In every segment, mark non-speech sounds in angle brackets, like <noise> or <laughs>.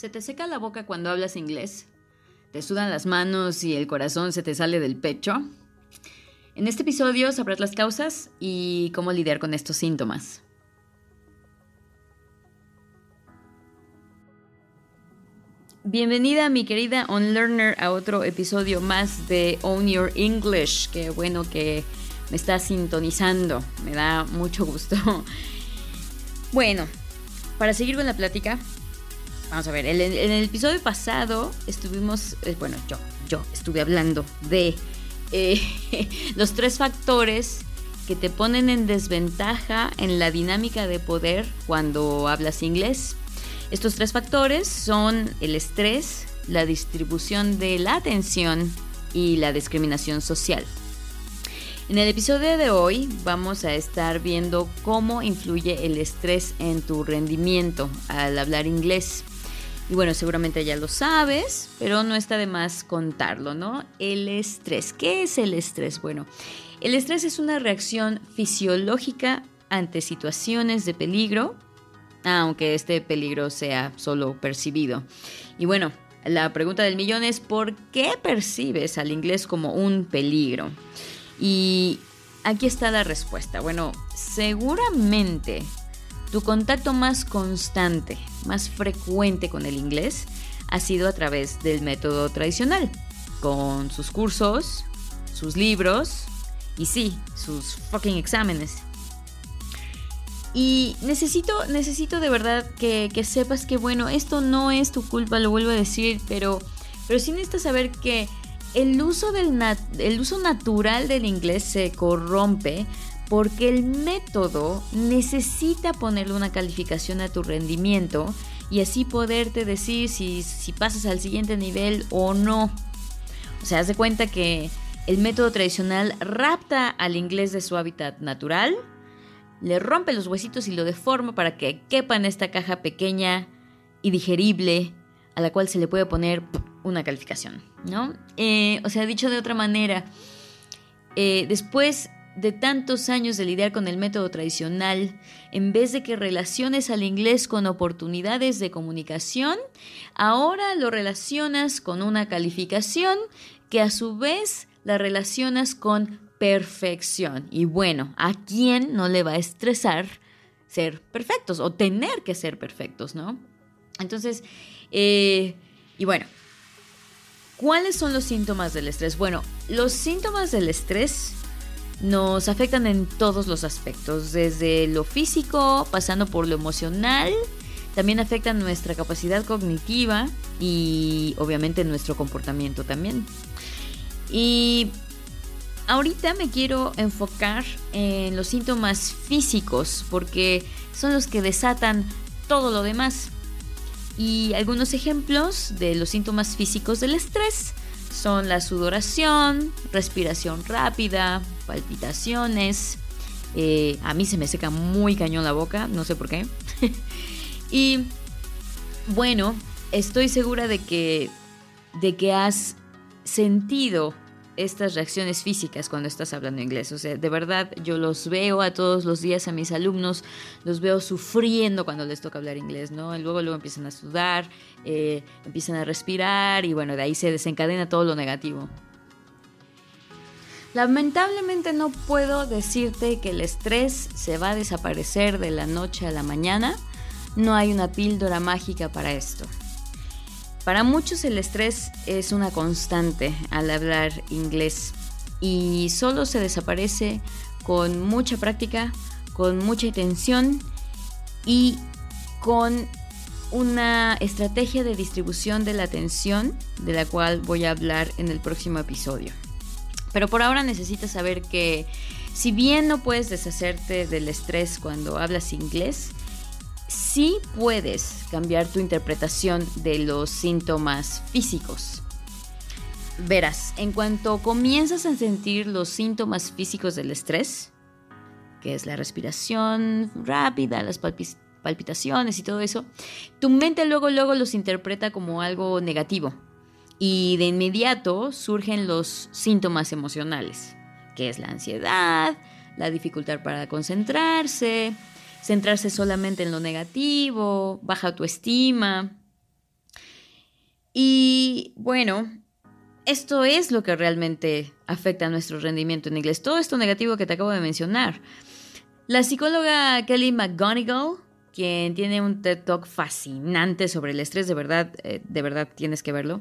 ¿Se te seca la boca cuando hablas inglés? ¿Te sudan las manos y el corazón se te sale del pecho? En este episodio sabrás las causas y cómo lidiar con estos síntomas. Bienvenida mi querida On Learner a otro episodio más de Own Your English. Qué bueno que me estás sintonizando. Me da mucho gusto. <laughs> Bueno, para seguir con la plática, Vamos a ver, en, el episodio pasado estuvimos, eh, bueno, yo, yo estuve hablando de eh, <laughs> los tres factores que te ponen en desventaja en la dinámica de poder cuando hablas inglés. Estos tres factores son el estrés, la distribución de la atención y la discriminación social. En el episodio de hoy vamos a estar viendo cómo influye el estrés en tu rendimiento al hablar inglés. Y bueno, seguramente ya lo sabes, pero no está de más contarlo, ¿no? El estrés. ¿Qué es el estrés? Bueno, el estrés es una reacción fisiológica ante situaciones de peligro, aunque este peligro sea solo percibido. Y bueno, la pregunta del millón es ¿por qué percibes al inglés como un peligro? Y aquí está la respuesta. Bueno, seguramente tu contacto más constante, más frecuente con el inglés ha sido a través del método tradicional, con sus cursos, sus libros y sí, sus fucking exámenes. Y necesito, necesito de verdad que, sepas que, bueno, esto no es tu culpa, lo vuelvo a decir, pero, pero sí necesitas saber que el uso, del el uso natural del inglés se corrompe porque el método necesita ponerle una calificación a tu rendimiento y así poderte decir si, pasas al siguiente nivel o no. O sea, haz de cuenta que el método tradicional rapta al inglés de su hábitat natural, le rompe los huesitos y lo deforma para que quepa en esta caja pequeña y digerible a la cual se le puede poner una calificación, ¿no? Eh, o sea, dicho de otra manera, eh, después de tantos años de lidiar con el método tradicional, en vez de que relaciones al inglés con oportunidades de comunicación, ahora lo relacionas con una calificación que a su vez la relacionas con perfección. Y bueno, ¿a quién no le va a estresar ser perfectos o tener que ser perfectos, no? Entonces, eh, y bueno, ¿cuáles son los síntomas del estrés? Bueno, los síntomas del estrés nos afectan en todos los aspectos, desde lo físico, pasando por lo emocional, también afectan nuestra capacidad cognitiva y obviamente nuestro comportamiento también. Y ahorita me quiero enfocar en los síntomas físicos porque son los que desatan todo lo demás. Y algunos ejemplos de los síntomas físicos del estrés son la sudoración, respiración rápida, palpitaciones. Eh, a mí se me seca muy cañón la boca, no sé por qué. <laughs> y bueno, estoy segura de que, de que has sentido estas reacciones físicas cuando estás hablando inglés. O sea, de verdad yo los veo a todos los días a mis alumnos, los veo sufriendo cuando les toca hablar inglés, ¿no? Y luego, luego empiezan a sudar, eh, empiezan a respirar y bueno, de ahí se desencadena todo lo negativo. Lamentablemente no puedo decirte que el estrés se va a desaparecer de la noche a la mañana. No hay una píldora mágica para esto. Para muchos el estrés es una constante al hablar inglés y solo se desaparece con mucha práctica, con mucha atención y con una estrategia de distribución de la atención de la cual voy a hablar en el próximo episodio. Pero por ahora necesitas saber que si bien no puedes deshacerte del estrés cuando hablas inglés, sí puedes cambiar tu interpretación de los síntomas físicos. Verás, en cuanto comienzas a sentir los síntomas físicos del estrés, que es la respiración rápida, las palpitaciones y todo eso, tu mente luego luego los interpreta como algo negativo y de inmediato surgen los síntomas emocionales, que es la ansiedad, la dificultad para concentrarse, centrarse solamente en lo negativo, baja autoestima. Y bueno, esto es lo que realmente afecta a nuestro rendimiento en inglés. Todo esto negativo que te acabo de mencionar. La psicóloga Kelly McGonigal, quien tiene un TED Talk fascinante sobre el estrés, de verdad, eh, de verdad tienes que verlo,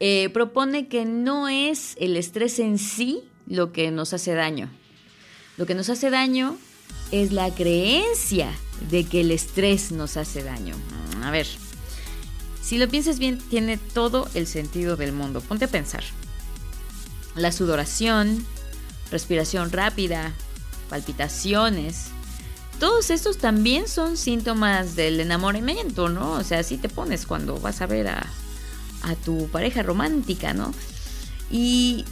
eh, propone que no es el estrés en sí lo que nos hace daño. Lo que nos hace daño es la creencia de que el estrés nos hace daño. A ver, si lo piensas bien, tiene todo el sentido del mundo. Ponte a pensar. La sudoración, respiración rápida, palpitaciones, todos estos también son síntomas del enamoramiento, ¿no? O sea, así te pones cuando vas a ver a, a tu pareja romántica, ¿no? Y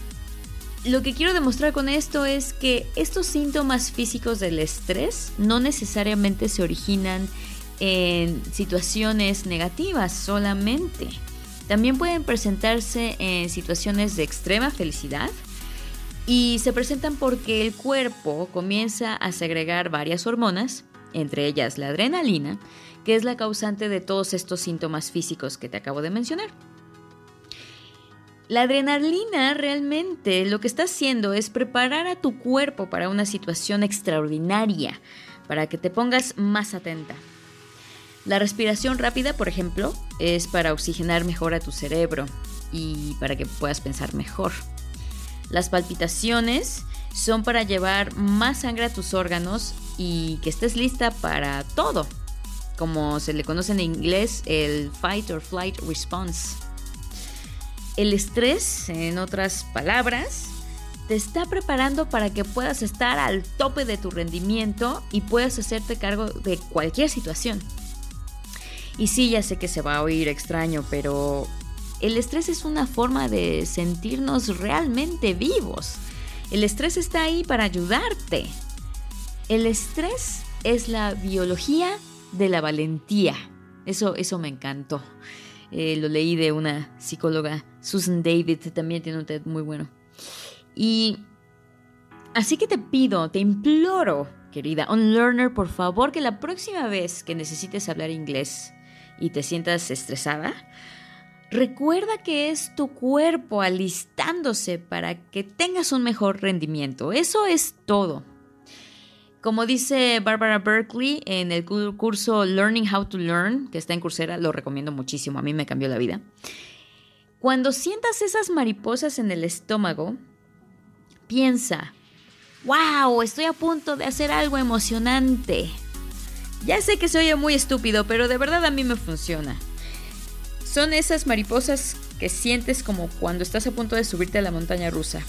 lo que quiero demostrar con esto es que estos síntomas físicos del estrés no necesariamente se originan en situaciones negativas solamente. También pueden presentarse en situaciones de extrema felicidad y se presentan porque el cuerpo comienza a segregar varias hormonas, entre ellas la adrenalina, que es la causante de todos estos síntomas físicos que te acabo de mencionar. La adrenalina realmente lo que está haciendo es preparar a tu cuerpo para una situación extraordinaria, para que te pongas más atenta. La respiración rápida, por ejemplo, es para oxigenar mejor a tu cerebro y para que puedas pensar mejor. Las palpitaciones son para llevar más sangre a tus órganos y que estés lista para todo, como se le conoce en inglés el fight or flight response. El estrés, en otras palabras, te está preparando para que puedas estar al tope de tu rendimiento y puedas hacerte cargo de cualquier situación. Y sí, ya sé que se va a oír extraño, pero el estrés es una forma de sentirnos realmente vivos. El estrés está ahí para ayudarte. El estrés es la biología de la valentía. Eso, eso me encantó. Eh, lo leí de una psicóloga, Susan David, también tiene un TED muy bueno. Y así que te pido, te imploro, querida unlearner, por favor, que la próxima vez que necesites hablar inglés, y te sientas estresada, recuerda que es tu cuerpo alistándose para que tengas un mejor rendimiento. Eso es todo. Como dice Barbara Berkeley en el curso Learning How to Learn, que está en Coursera, lo recomiendo muchísimo, a mí me cambió la vida. Cuando sientas esas mariposas en el estómago, piensa, wow, estoy a punto de hacer algo emocionante. Ya sé que se oye muy estúpido, pero de verdad a mí me funciona. Son esas mariposas que sientes como cuando estás a punto de subirte a la montaña rusa.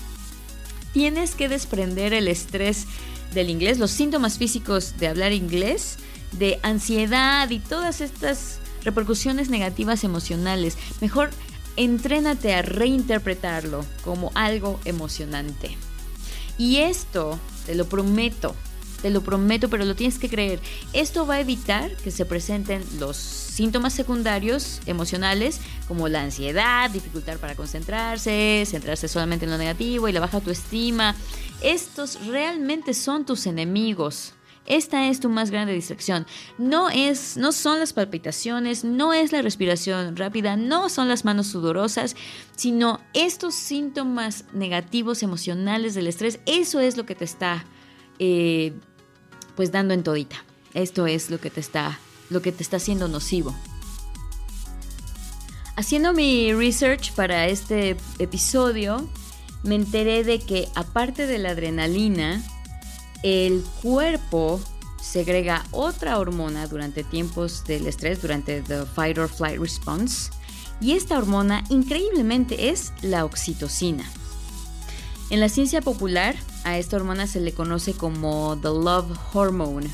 Tienes que desprender el estrés del inglés, los síntomas físicos de hablar inglés, de ansiedad y todas estas repercusiones negativas emocionales. Mejor entrénate a reinterpretarlo como algo emocionante. Y esto, te lo prometo, te lo prometo, pero lo tienes que creer. Esto va a evitar que se presenten los síntomas secundarios emocionales como la ansiedad, dificultad para concentrarse, centrarse solamente en lo negativo y la baja autoestima. Estos realmente son tus enemigos. Esta es tu más grande distracción. No es, no son las palpitaciones, no es la respiración rápida, no son las manos sudorosas, sino estos síntomas negativos emocionales del estrés. Eso es lo que te está eh, pues dando en todita. Esto es lo que te está, lo que te está haciendo nocivo. Haciendo mi research para este episodio, me enteré de que aparte de la adrenalina, el cuerpo segrega otra hormona durante tiempos del estrés, durante the fight or flight response, y esta hormona increíblemente es la oxitocina. En la ciencia popular, a esta hormona se le conoce como the love hormone,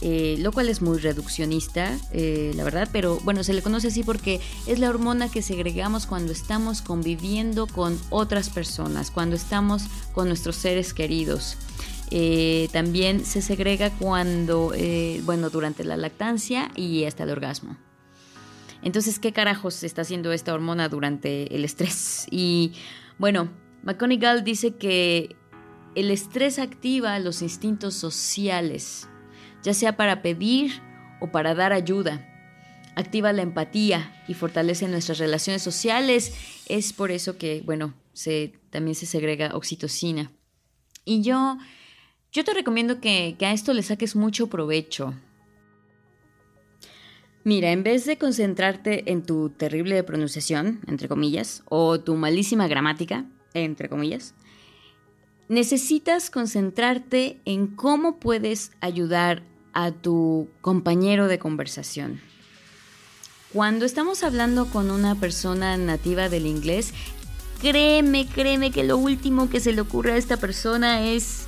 eh, lo cual es muy reduccionista, eh, la verdad, pero bueno, se le conoce así porque es la hormona que segregamos cuando estamos conviviendo con otras personas, cuando estamos con nuestros seres queridos. Eh, también se segrega cuando, bueno, durante la lactancia y hasta el orgasmo. Entonces, ¿qué carajos está haciendo esta hormona durante el estrés? <laughs> Y bueno, McConigal dice que el estrés activa los instintos sociales, ya sea para pedir o para dar ayuda. activa la empatía y fortalece nuestras relaciones sociales. Es por eso que, bueno, también se segrega oxitocina. Y yo, yo te recomiendo que a esto le saques mucho provecho. Mira, en vez de concentrarte en tu terrible pronunciación, entre comillas, o tu malísima gramática, entre comillas, necesitas concentrarte en cómo puedes ayudar a tu compañero de conversación. Cuando estamos hablando con una persona nativa del inglés, créeme, créeme que lo último que se le ocurre a esta persona es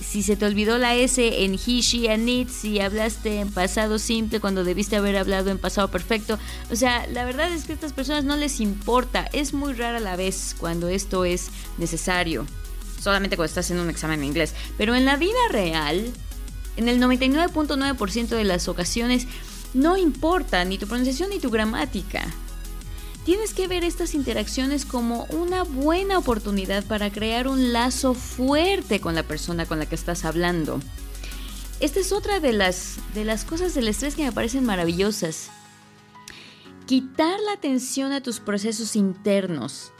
si se te olvidó la S en he, she and it, si hablaste en pasado simple cuando debiste haber hablado en pasado perfecto. O sea, la verdad es que a estas personas no les importa. Es muy rara la vez cuando esto es necesario. Solamente cuando estás en un examen de inglés. Pero en la vida real, en el 99.9% de las ocasiones, no importa ni tu pronunciación ni tu gramática. Tienes que ver estas interacciones como una buena oportunidad para crear un lazo fuerte con la persona con la que estás hablando. Esta es otra de las, de las cosas del estrés que me parecen maravillosas. Quitar la atención a tus procesos internos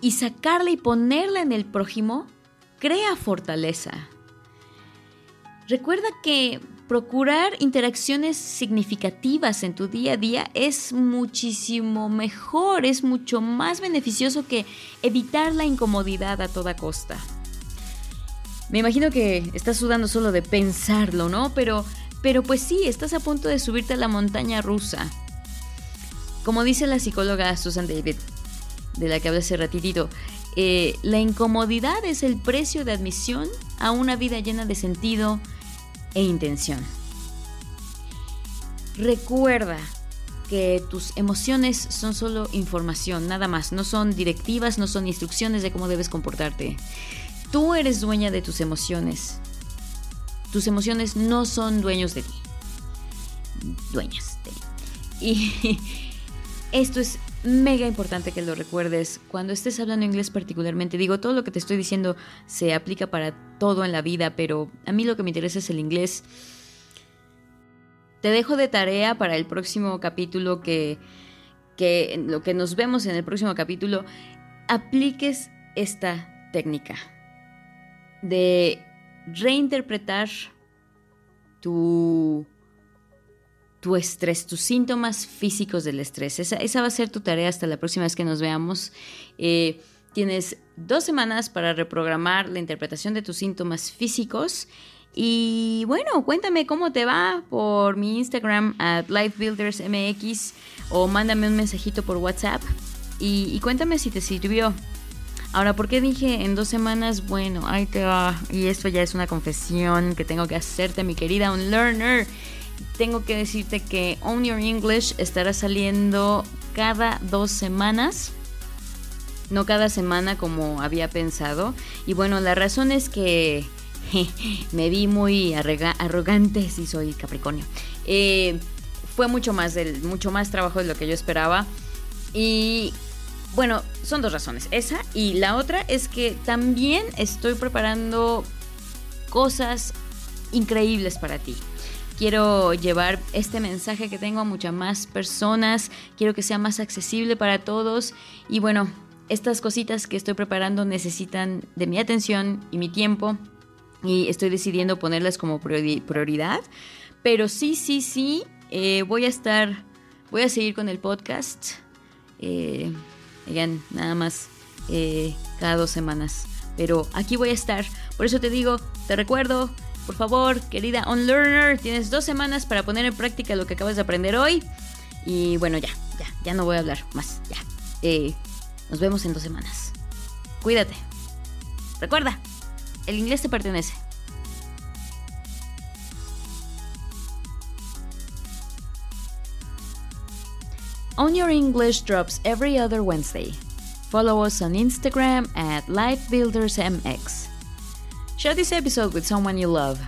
y sacarla y ponerla en el prójimo crea fortaleza. Recuerda que procurar interacciones significativas en tu día a día es muchísimo mejor, es mucho más beneficioso que evitar la incomodidad a toda costa. Me imagino que estás sudando solo de pensarlo, ¿no? Pero, pero pues sí, estás a punto de subirte a la montaña rusa. Como dice la psicóloga Susan David, de la que hablé hace ratitito, eh, la incomodidad es el precio de admisión a una vida llena de sentido, e intención. Recuerda que tus emociones son solo información, nada más, no son directivas, no son instrucciones de cómo debes comportarte. Tú eres dueña de tus emociones. Tus emociones no son dueños de ti. Dueñas de ti. Y <laughs> esto es mega importante que lo recuerdes cuando estés hablando inglés particularmente. Digo, todo lo que te estoy diciendo se aplica para todo en la vida, pero a mí lo que me interesa es el inglés. Te dejo de tarea para el próximo capítulo que, que lo que nos vemos en el próximo capítulo, apliques esta técnica de reinterpretar tu tu estrés, tus síntomas físicos del estrés. Esa, va a ser tu tarea hasta la próxima vez que nos veamos. Eh, tienes dos semanas para reprogramar la interpretación de tus síntomas físicos. Y bueno, cuéntame cómo te va por mi Instagram at LifeBuildersMX o mándame un mensajito por WhatsApp y, y, cuéntame si te sirvió. Ahora, ¿por qué dije en dos semanas? Bueno, ahí te va. Y esto ya es una confesión que tengo que hacerte, mi querida un learner tengo que decirte que Own Your English estará saliendo cada dos semanas. No cada semana como había pensado. Y bueno, la razón es que <laughs> me vi muy arrogante si soy Capricornio. Eh, fue mucho más, del, mucho más trabajo de lo que yo esperaba. Y bueno, son dos razones. Esa y la otra es que también estoy preparando cosas increíbles para ti. Quiero llevar este mensaje que tengo a muchas más personas. Quiero que sea más accesible para todos. Y bueno, estas cositas que estoy preparando necesitan de mi atención y mi tiempo. Y estoy decidiendo ponerlas como prioridad. Pero sí, sí, sí. Eh, voy a estar. Voy a seguir con el podcast. Eh, nada más eh, cada dos semanas. Pero aquí voy a estar. Por eso te digo, te recuerdo, por favor, querida OnLearner, tienes dos semanas para poner en práctica lo que acabas de aprender hoy. Y bueno, ya, ya, ya no voy a hablar más, ya. Eh, nos vemos en dos semanas. Cuídate. Recuerda, el inglés te pertenece. On Your English drops every other Wednesday. Follow us on Instagram at LifeBuildersMX. Share this episode with someone you love.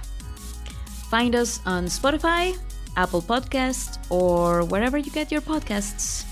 Find us on Spotify, Apple Podcasts, or wherever you get your podcasts.